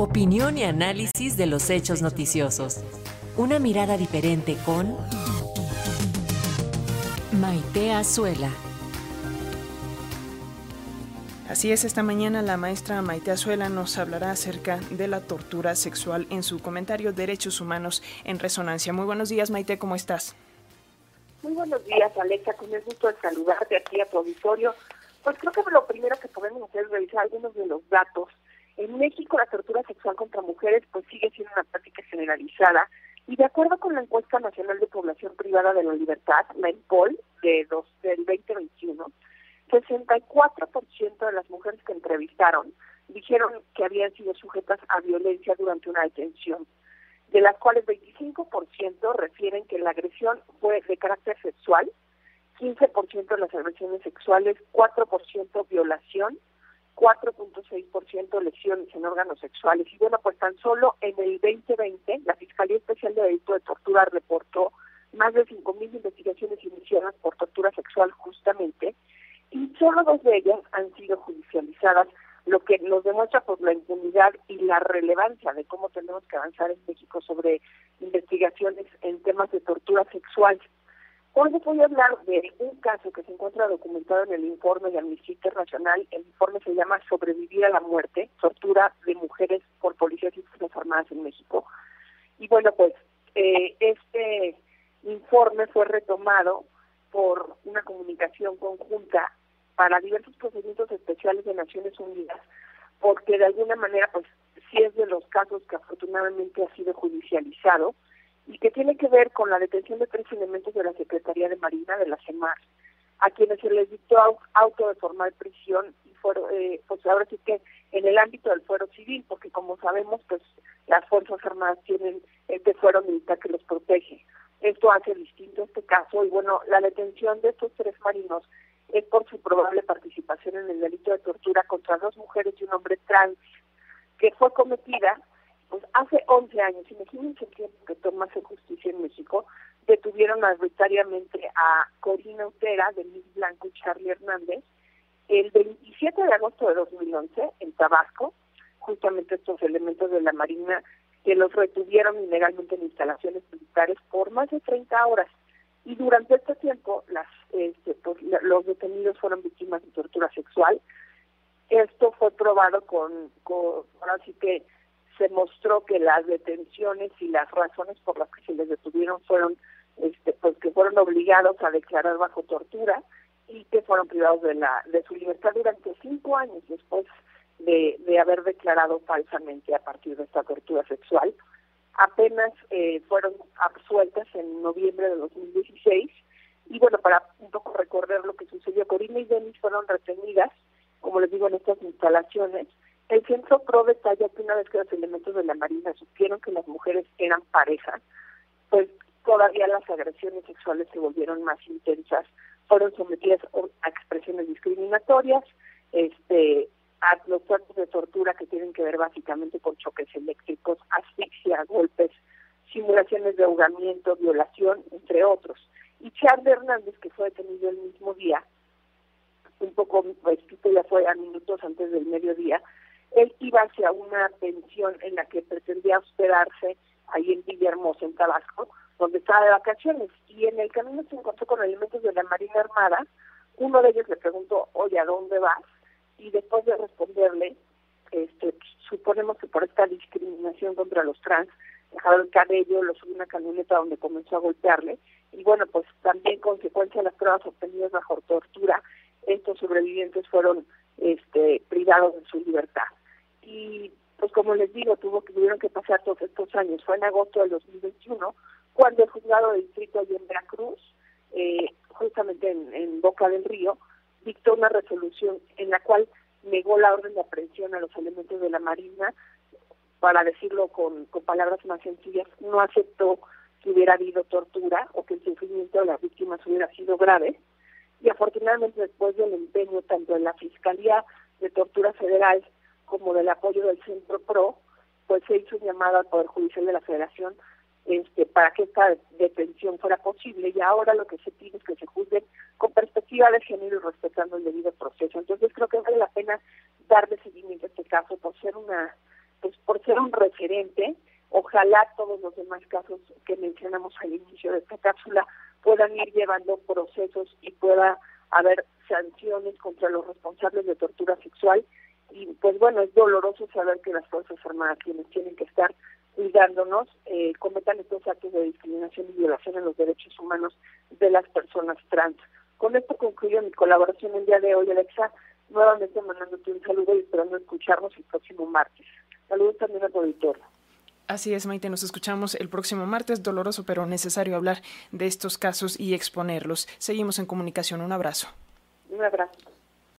Opinión y análisis de los hechos noticiosos. Una mirada diferente con Maite Azuela. Así es, esta mañana la maestra Maite Azuela nos hablará acerca de la tortura sexual en su comentario Derechos Humanos en Resonancia. Muy buenos días, Maite, ¿cómo estás? Muy buenos días, Alexa, con el gusto de saludarte aquí a tu auditorio. Pues creo que lo primero que podemos hacer es revisar algunos de los datos. En México la tortura sexual contra mujeres pues sigue siendo una práctica generalizada. Y de acuerdo con la encuesta nacional de población privada de la libertad, la ENPOL, de dos, del 2021, 64% de las mujeres que entrevistaron dijeron que habían sido sujetas a violencia durante una detención de las cuales 25% refieren que la agresión fue de carácter sexual, 15% de las agresiones sexuales, 4% violación, 4.6% lesiones en órganos sexuales. Y bueno, pues tan solo en el 2020 la Fiscalía Especial de Delito de Tortura reportó más de 5.000 investigaciones iniciadas por tortura sexual justamente, y solo dos de ellas han sido judicializadas lo que nos demuestra por la impunidad y la relevancia de cómo tenemos que avanzar en México sobre investigaciones en temas de tortura sexual. Hoy les voy a hablar de un caso que se encuentra documentado en el informe de Amnistía Internacional. El informe se llama Sobrevivir a la muerte, tortura de mujeres por policías y fuerzas armadas en México. Y bueno, pues eh, este informe fue retomado por una comunicación conjunta para diversos procedimientos especiales de Naciones Unidas, porque de alguna manera, pues, sí es de los casos que afortunadamente ha sido judicializado y que tiene que ver con la detención de tres elementos de la Secretaría de Marina de la CEMAR, a quienes se les dictó auto de formal prisión y fueron, eh, pues ahora sí que en el ámbito del fuero civil, porque como sabemos, pues las Fuerzas Armadas tienen este fuero militar que los protege. Esto hace distinto este caso y bueno, la detención de estos tres marinos es por su probable participación en el delito de tortura contra dos mujeres y un hombre trans que fue cometida pues hace 11 años. Imagínense el tiempo que toma hacer justicia en México. Detuvieron arbitrariamente a Corina Utera, Denise Blanco y Charlie Hernández el 27 de agosto de 2011 en Tabasco, justamente estos elementos de la Marina que los retuvieron ilegalmente en instalaciones militares por más de 30 horas. Y durante este tiempo las, este, pues, los detenidos fueron víctimas de tortura sexual. Esto fue probado con, con, ahora sí que se mostró que las detenciones y las razones por las que se les detuvieron fueron, este, pues que fueron obligados a declarar bajo tortura y que fueron privados de la de su libertad durante cinco años después de, haber declarado falsamente a partir de esta tortura sexual apenas eh, fueron absueltas en noviembre de 2016 y bueno, para un poco recorrer lo que sucedió, Corina y Denis fueron retenidas, como les digo, en estas instalaciones. El Centro PRO detalla que una vez que los elementos de la Marina supieron que las mujeres eran pareja, pues todavía las agresiones sexuales se volvieron más intensas, fueron sometidas a expresiones discriminatorias, este a los cuerpos de tortura que tienen que ver básicamente con choques eléctricos, asfixia, golpes, simulaciones de ahogamiento, violación, entre otros. Y Charlie Hernández, que fue detenido el mismo día, un poco, pues, ya fue a minutos antes del mediodía, una pensión en la que pretendía hospedarse ahí en Villahermosa, en Tabasco, donde estaba de vacaciones. Y en el camino se encontró con elementos de la Marina Armada. Uno de ellos le preguntó, oye, ¿a dónde vas? y después de responderle, este, suponemos que por esta discriminación contra los trans, dejaron el cabello, lo subió a una camioneta donde comenzó a golpearle, y bueno, pues también consecuencia de las pruebas obtenidas bajo tortura, estos sobrevivientes fueron este, privados de su libertad. Y pues como les digo, tuvo que tuvieron que pasar todos estos años. Fue en agosto del 2021 cuando el juzgado de distrito allí en Veracruz, eh, justamente en, en Boca del Río, dictó una resolución en la cual negó la orden de aprehensión a los elementos de la Marina, para decirlo con, con palabras más sencillas, no aceptó que hubiera habido tortura o que el sufrimiento de las víctimas hubiera sido grave. Y afortunadamente después del empeño tanto de la Fiscalía de Tortura Federal como del apoyo del Centro PRO, pues se hizo un llamado al Poder Judicial de la Federación este, para que esta detención fuera posible y ahora lo que se pide es que se juzgue con perspectiva de género y respetando el debido proceso. Entonces creo que vale la pena darle seguimiento a este caso por ser una pues por ser un referente, ojalá todos los demás casos que mencionamos al inicio de esta cápsula puedan ir llevando procesos y pueda haber sanciones contra los responsables de tortura sexual. Y pues bueno, es doloroso saber que las Fuerzas Armadas, quienes tienen que estar cuidándonos, eh, cometan estos actos de discriminación y violación a los derechos humanos de las personas trans. Con esto concluyo mi colaboración el día de hoy, Alexa, nuevamente mandándote un saludo y esperando escucharnos el próximo martes. Saludos también a tu auditorio. Así es, Maite, nos escuchamos el próximo martes. Doloroso, pero necesario hablar de estos casos y exponerlos. Seguimos en comunicación. Un abrazo. Un abrazo.